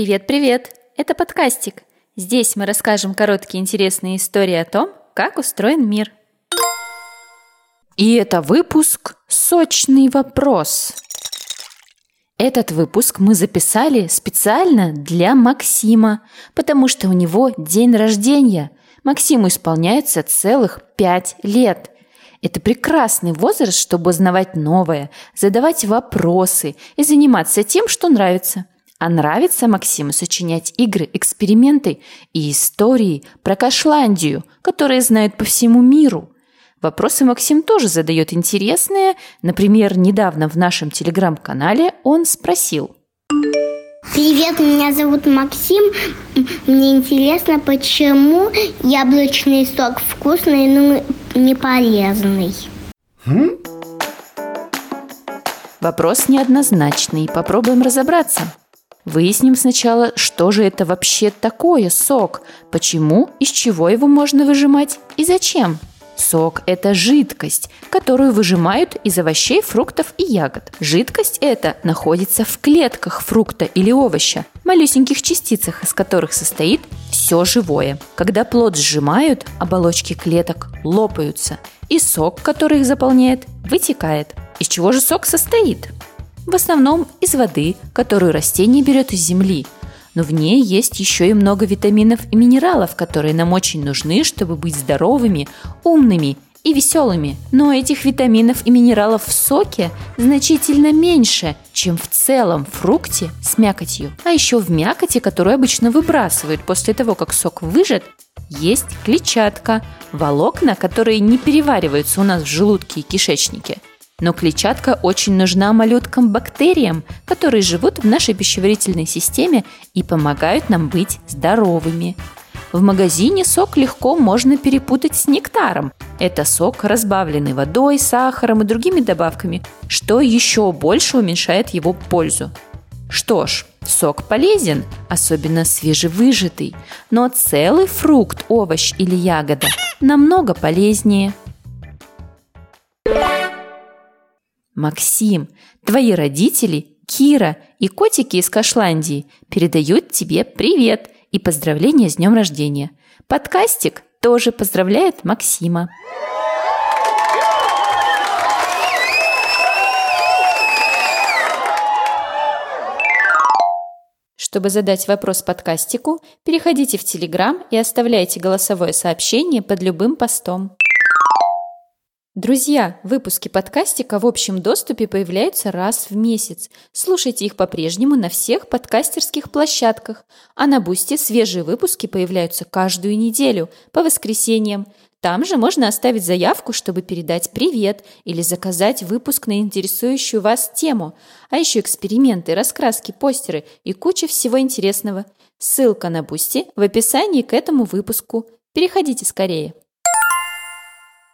Привет-привет! Это подкастик. Здесь мы расскажем короткие интересные истории о том, как устроен мир. И это выпуск «Сочный вопрос». Этот выпуск мы записали специально для Максима, потому что у него день рождения. Максиму исполняется целых пять лет. Это прекрасный возраст, чтобы узнавать новое, задавать вопросы и заниматься тем, что нравится. А нравится Максиму сочинять игры, эксперименты и истории про Кашландию, которые знают по всему миру – Вопросы Максим тоже задает интересные. Например, недавно в нашем телеграм-канале он спросил. Привет, меня зовут Максим. Мне интересно, почему яблочный сок вкусный, но не полезный. Вопрос неоднозначный. Попробуем разобраться. Выясним сначала, что же это вообще такое сок, почему, из чего его можно выжимать и зачем. Сок – это жидкость, которую выжимают из овощей, фруктов и ягод. Жидкость эта находится в клетках фрукта или овоща, малюсеньких частицах, из которых состоит все живое. Когда плод сжимают, оболочки клеток лопаются, и сок, который их заполняет, вытекает. Из чего же сок состоит? В основном из воды, которую растение берет из земли – но в ней есть еще и много витаминов и минералов, которые нам очень нужны, чтобы быть здоровыми, умными и веселыми. Но этих витаминов и минералов в соке значительно меньше, чем в целом фрукте с мякотью. А еще в мякоти, которую обычно выбрасывают после того, как сок выжат, есть клетчатка, волокна, которые не перевариваются у нас в желудке и кишечнике – но клетчатка очень нужна малюткам-бактериям, которые живут в нашей пищеварительной системе и помогают нам быть здоровыми. В магазине сок легко можно перепутать с нектаром. Это сок, разбавленный водой, сахаром и другими добавками, что еще больше уменьшает его пользу. Что ж, сок полезен, особенно свежевыжатый, но целый фрукт, овощ или ягода намного полезнее – Максим, твои родители, Кира и котики из Кашландии передают тебе привет и поздравления с днем рождения. Подкастик тоже поздравляет Максима. Чтобы задать вопрос подкастику, переходите в Телеграм и оставляйте голосовое сообщение под любым постом. Друзья, выпуски подкастика в общем доступе появляются раз в месяц. Слушайте их по-прежнему на всех подкастерских площадках. А на Бусте свежие выпуски появляются каждую неделю, по воскресеньям. Там же можно оставить заявку, чтобы передать привет или заказать выпуск на интересующую вас тему. А еще эксперименты, раскраски, постеры и куча всего интересного. Ссылка на Boosty в описании к этому выпуску. Переходите скорее.